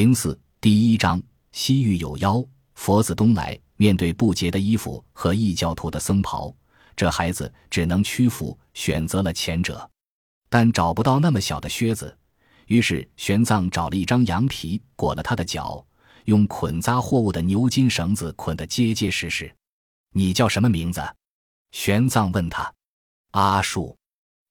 零四第一章：西域有妖，佛子东来。面对不洁的衣服和异教徒的僧袍，这孩子只能屈服，选择了前者。但找不到那么小的靴子，于是玄奘找了一张羊皮裹了他的脚，用捆扎货物的牛筋绳子捆得结结实实。你叫什么名字？玄奘问他。阿树。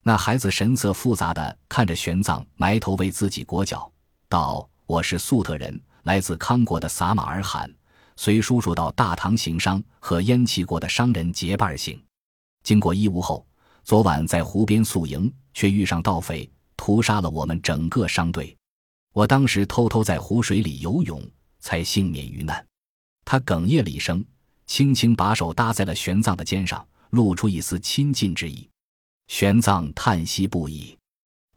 那孩子神色复杂的看着玄奘，埋头为自己裹脚，道：“我是粟特人，来自康国的撒马尔罕。”随叔叔到大唐行商，和燕齐国的商人结伴行。经过伊吾后，昨晚在湖边宿营，却遇上盗匪，屠杀了我们整个商队。我当时偷偷在湖水里游泳，才幸免于难。他哽咽了一声，轻轻把手搭在了玄奘的肩上，露出一丝亲近之意。玄奘叹息不已。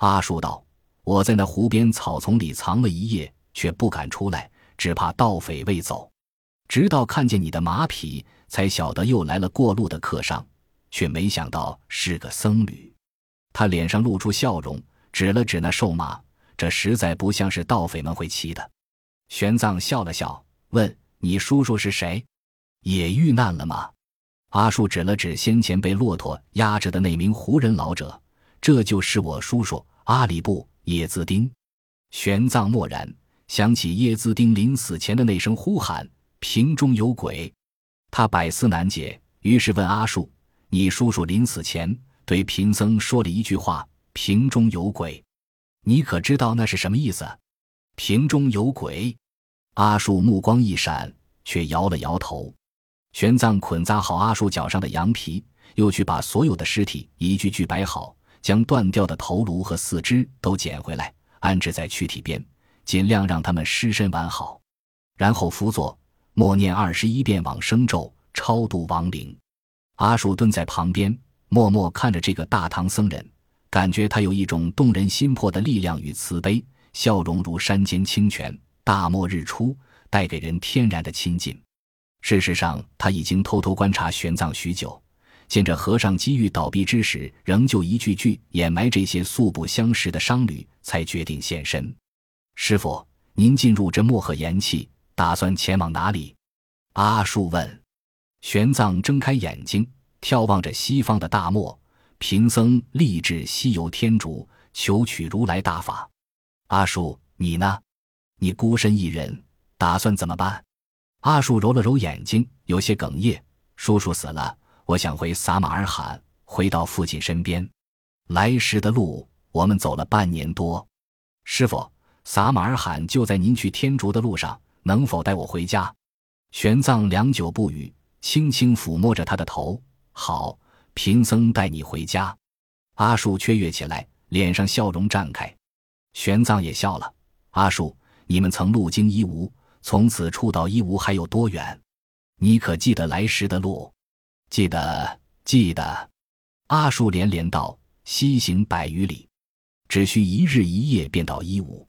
阿术道：“我在那湖边草丛里藏了一夜，却不敢出来，只怕盗匪未走。”直到看见你的马匹，才晓得又来了过路的客商，却没想到是个僧侣。他脸上露出笑容，指了指那瘦马，这实在不像是盗匪们会骑的。玄奘笑了笑，问：“你叔叔是谁？也遇难了吗？”阿树指了指先前被骆驼压着的那名胡人老者：“这就是我叔叔阿里布叶子丁。”玄奘默然，想起叶子丁临死前的那声呼喊。瓶中有鬼，他百思难解，于是问阿树：“你叔叔临死前对贫僧说了一句话，瓶中有鬼，你可知道那是什么意思？”瓶中有鬼，阿树目光一闪，却摇了摇头。玄奘捆扎好阿树脚上的羊皮，又去把所有的尸体一具具摆好，将断掉的头颅和四肢都捡回来，安置在躯体边，尽量让他们尸身完好，然后辅佐。默念二十一遍往生咒，超度亡灵。阿树蹲在旁边，默默看着这个大唐僧人，感觉他有一种动人心魄的力量与慈悲，笑容如山间清泉，大漠日出，带给人天然的亲近。事实上，他已经偷偷观察玄奘许久，见着和尚机遇倒闭之时，仍旧一句句掩埋这些素不相识的商旅，才决定现身。师傅，您进入这漠河岩气。打算前往哪里？阿树问。玄奘睁开眼睛，眺望着西方的大漠。贫僧立志西游天竺，求取如来大法。阿树，你呢？你孤身一人，打算怎么办？阿树揉了揉眼睛，有些哽咽。叔叔死了，我想回撒马尔罕，回到父亲身边。来时的路，我们走了半年多。师傅，撒马尔罕就在您去天竺的路上。能否带我回家？玄奘良久不语，轻轻抚摸着他的头。好，贫僧带你回家。阿树雀跃起来，脸上笑容绽开。玄奘也笑了。阿树，你们曾路经伊吾，从此处到伊吾还有多远？你可记得来时的路？记得，记得。阿树连连道：“西行百余里，只需一日一夜便到伊吾。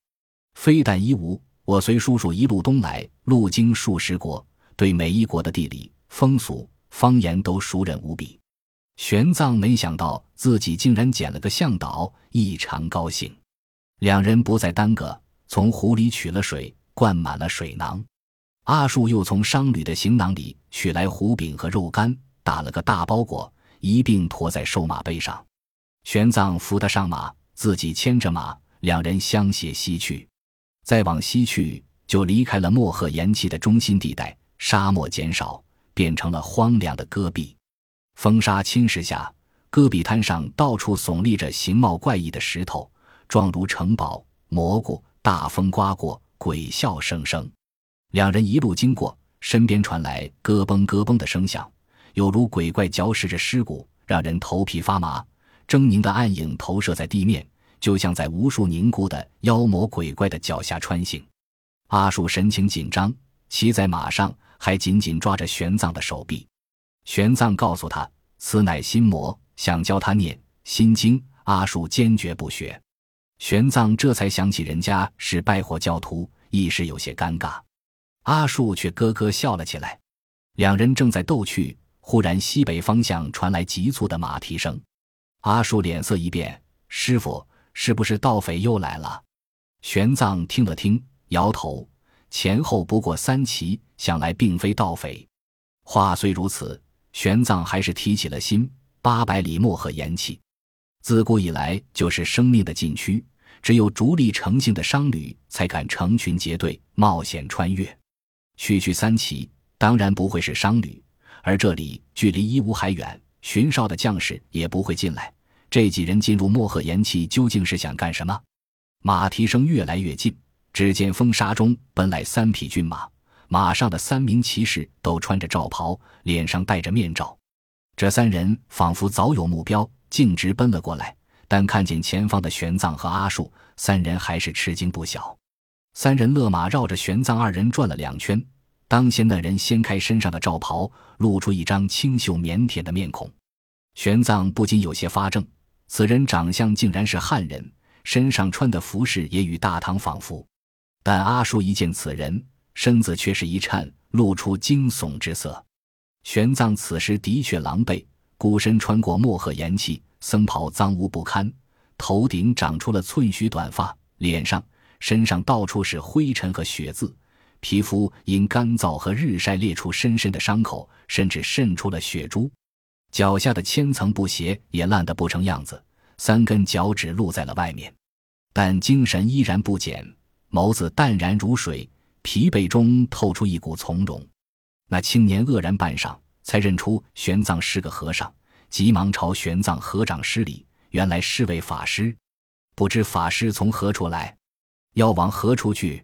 非但伊吾。”我随叔叔一路东来，路经数十国，对每一国的地理、风俗、方言都熟稔无比。玄奘没想到自己竟然捡了个向导，异常高兴。两人不再耽搁，从湖里取了水，灌满了水囊。阿树又从商旅的行囊里取来胡饼和肉干，打了个大包裹，一并驮在瘦马背上。玄奘扶他上马，自己牵着马，两人相携西去。再往西去，就离开了漠河盐气的中心地带，沙漠减少，变成了荒凉的戈壁。风沙侵蚀下，戈壁滩上到处耸立着形貌怪异的石头，状如城堡。蘑菇大风刮过，鬼笑声声。两人一路经过，身边传来咯嘣咯嘣的声响，有如鬼怪嚼食着尸骨，让人头皮发麻。狰狞的暗影投射在地面。就像在无数凝固的妖魔鬼怪的脚下穿行，阿树神情紧张，骑在马上，还紧紧抓着玄奘的手臂。玄奘告诉他：“此乃心魔，想教他念心经。”阿树坚决不学。玄奘这才想起人家是拜火教徒，一时有些尴尬。阿树却咯咯笑了起来。两人正在逗趣，忽然西北方向传来急促的马蹄声。阿树脸色一变：“师傅。”是不是盗匪又来了？玄奘听了听，摇头，前后不过三骑，想来并非盗匪。话虽如此，玄奘还是提起了心。八百里漠河盐气，自古以来就是生命的禁区，只有逐利成性的商旅才敢成群结队冒险穿越。区区三骑，当然不会是商旅，而这里距离伊吾还远，巡哨的将士也不会进来。这几人进入漠河岩气，究竟是想干什么？马蹄声越来越近，只见风沙中奔来三匹骏马，马上的三名骑士都穿着罩袍，脸上戴着面罩。这三人仿佛早有目标，径直奔了过来。但看见前方的玄奘和阿术，三人还是吃惊不小。三人勒马绕着玄奘二人转了两圈。当先的人掀开身上的罩袍，露出一张清秀腼腆的面孔。玄奘不禁有些发怔，此人长相竟然是汉人。身上穿的服饰也与大唐仿佛，但阿叔一见此人，身子却是一颤，露出惊悚之色。玄奘此时的确狼狈，孤身穿过漠河岩气，僧袍脏污不堪，头顶长出了寸许短发，脸上、身上到处是灰尘和血渍，皮肤因干燥和日晒裂出深深的伤口，甚至渗出了血珠，脚下的千层布鞋也烂得不成样子。三根脚趾露在了外面，但精神依然不减，眸子淡然如水，疲惫中透出一股从容。那青年愕然半晌，才认出玄奘是个和尚，急忙朝玄奘合掌施礼。原来是位法师，不知法师从何处来，要往何处去？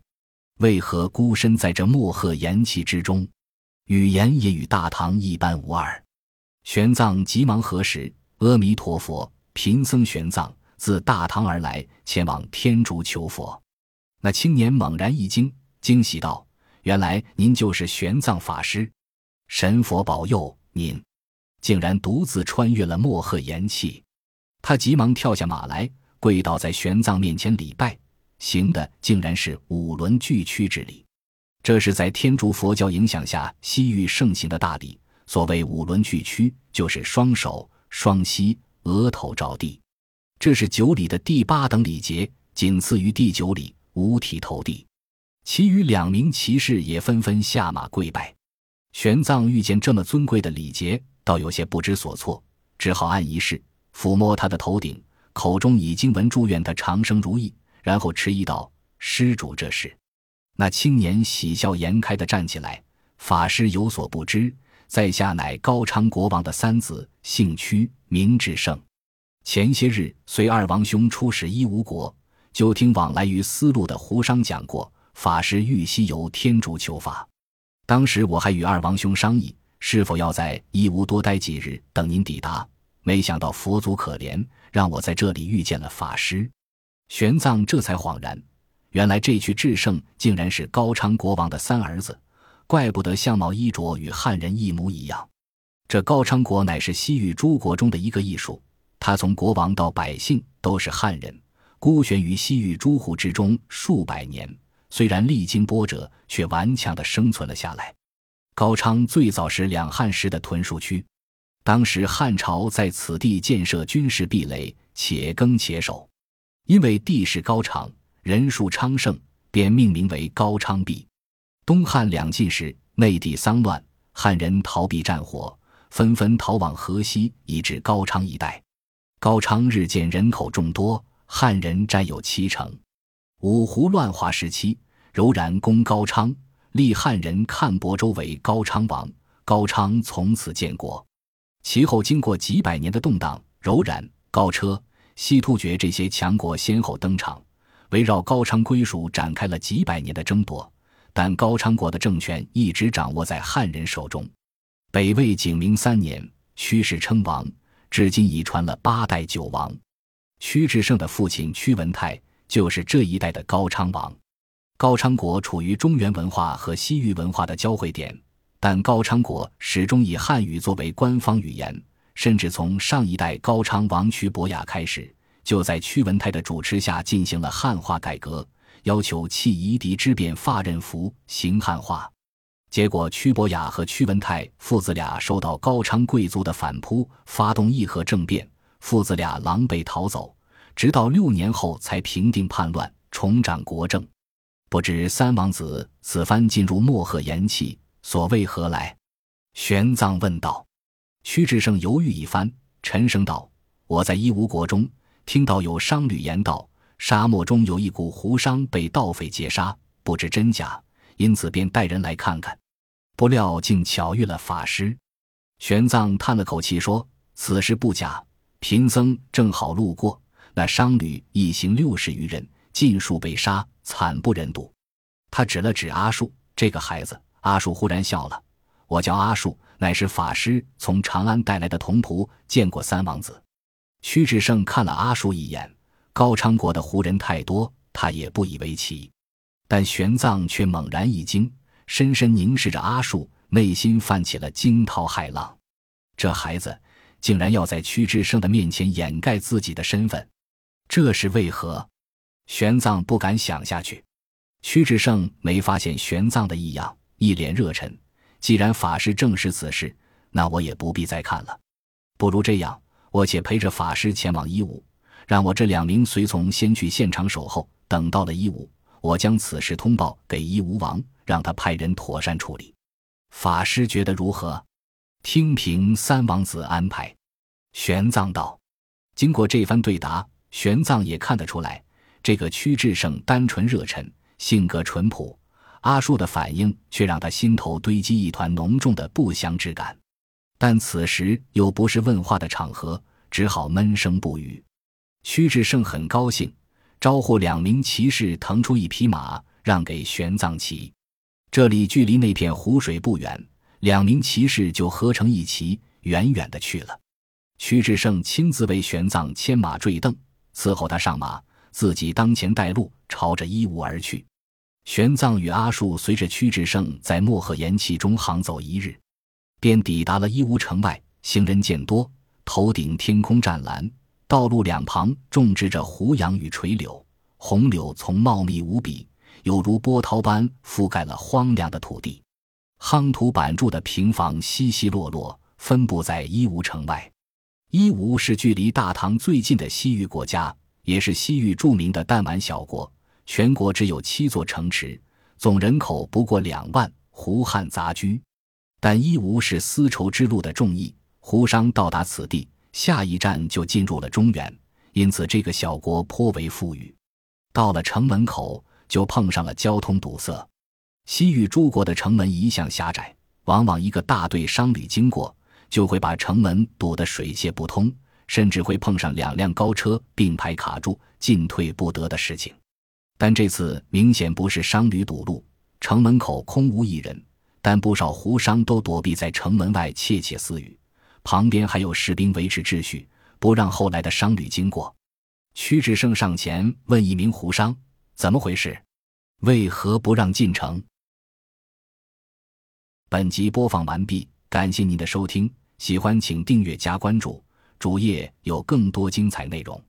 为何孤身在这漠河盐气之中？语言也与大唐一般无二。玄奘急忙核实：“阿弥陀佛。”贫僧玄奘自大唐而来，前往天竺求佛。那青年猛然一惊，惊喜道：“原来您就是玄奘法师！神佛保佑您，竟然独自穿越了漠河盐气！”他急忙跳下马来，跪倒在玄奘面前礼拜，行的竟然是五轮俱屈之礼。这是在天竺佛教影响下西域盛行的大礼。所谓五轮俱屈，就是双手双膝。额头着地，这是九礼的第八等礼节，仅次于第九礼五体投地。其余两名骑士也纷纷下马跪拜。玄奘遇见这么尊贵的礼节，倒有些不知所措，只好按仪式抚摸他的头顶，口中已经文祝愿他长生如意，然后迟疑道：“施主，这是。”那青年喜笑颜开地站起来：“法师有所不知。”在下乃高昌国王的三子，姓屈，名智胜。前些日随二王兄出使伊吾国，就听往来于丝路的胡商讲过，法师欲西游天竺求法。当时我还与二王兄商议，是否要在伊吾多待几日，等您抵达。没想到佛祖可怜，让我在这里遇见了法师。玄奘这才恍然，原来这句智胜竟然是高昌国王的三儿子。怪不得相貌衣着与汉人一模一样。这高昌国乃是西域诸国中的一个艺术，他从国王到百姓都是汉人，孤悬于西域诸胡之中数百年，虽然历经波折，却顽强地生存了下来。高昌最早是两汉时的屯戍区，当时汉朝在此地建设军事壁垒，且耕且守，因为地势高敞，人数昌盛，便命名为高昌壁。东汉两晋时，内地丧乱，汉人逃避战火，纷纷逃往河西，以至高昌一带。高昌日渐人口众多，汉人占有七成。五胡乱华时期，柔然攻高昌，立汉人看亳州为高昌王，高昌从此建国。其后经过几百年的动荡，柔然、高车、西突厥这些强国先后登场，围绕高昌归属展开了几百年的争夺。但高昌国的政权一直掌握在汉人手中。北魏景明三年，屈氏称王，至今已传了八代九王。屈志胜的父亲屈文泰就是这一代的高昌王。高昌国处于中原文化和西域文化的交汇点，但高昌国始终以汉语作为官方语言，甚至从上一代高昌王屈伯雅开始，就在屈文泰的主持下进行了汉化改革。要求弃夷狄之变发衽服，行汉化，结果屈伯雅和屈文泰父子俩受到高昌贵族的反扑，发动议和政变，父子俩狼狈逃走，直到六年后才平定叛乱，重掌国政。不知三王子此番进入漠河言气，所谓何来？玄奘问道。屈志胜犹豫一番，沉声道：“我在伊吾国中听到有商旅言道，沙漠中有一股胡商被盗匪劫杀，不知真假，因此便带人来看看。不料竟巧遇了法师。”玄奘叹了口气说：“此事不假，贫僧正好路过，那商旅一行六十余人，尽数被杀，惨不忍睹。”他指了指阿树这个孩子，阿树忽然笑了：“我叫阿树，乃是法师从长安带来的童仆，见过三王子。”屈志胜看了阿树一眼，高昌国的胡人太多，他也不以为奇，但玄奘却猛然一惊，深深凝视着阿树。内心泛起了惊涛骇浪，这孩子竟然要在屈志胜的面前掩盖自己的身份，这是为何？玄奘不敢想下去。屈志胜没发现玄奘的异样，一脸热忱。既然法师证实此事，那我也不必再看了。不如这样，我且陪着法师前往伊吾，让我这两名随从先去现场守候。等到了伊吾，我将此事通报给伊吾王，让他派人妥善处理。法师觉得如何？听凭三王子安排。玄奘道：“经过这番对答，玄奘也看得出来，这个屈志胜单纯热忱，性格淳朴。阿树的反应却让他心头堆积一团浓重的不祥之感。但此时又不是问话的场合，只好闷声不语。屈志胜很高兴，招呼两名骑士腾出一匹马，让给玄奘骑。这里距离那片湖水不远，两名骑士就合成一骑，远远的去了。屈志胜亲自为玄奘牵马坠镫，伺候他上马，自己当前带路，朝着伊吾而去。玄奘与阿术随着屈志胜在漠河岩气中行走一日，便抵达了伊吾城外。行人渐多，头顶天空湛蓝，道路两旁种植着胡杨与垂柳，红柳丛茂密无比。有如波涛般覆盖了荒凉的土地，夯土板筑的平房稀稀落落，分布在伊吾城外。伊吾是距离大唐最近的西域国家，也是西域著名的弹丸小国。全国只有七座城池，总人口不过两万，胡汉杂居。但一无是丝绸之路的重义，胡商到达此地，下一站就进入了中原，因此这个小国颇为富裕。到了城门口。就碰上了交通堵塞。西域诸国的城门一向狭窄，往往一个大队商旅经过，就会把城门堵得水泄不通，甚至会碰上两辆高车并排卡住，进退不得的事情。但这次明显不是商旅堵路，城门口空无一人，但不少胡商都躲避在城门外窃窃私语，旁边还有士兵维持秩序，不让后来的商旅经过。屈志胜上前问一名胡商。怎么回事？为何不让进城？本集播放完毕，感谢您的收听，喜欢请订阅加关注，主页有更多精彩内容。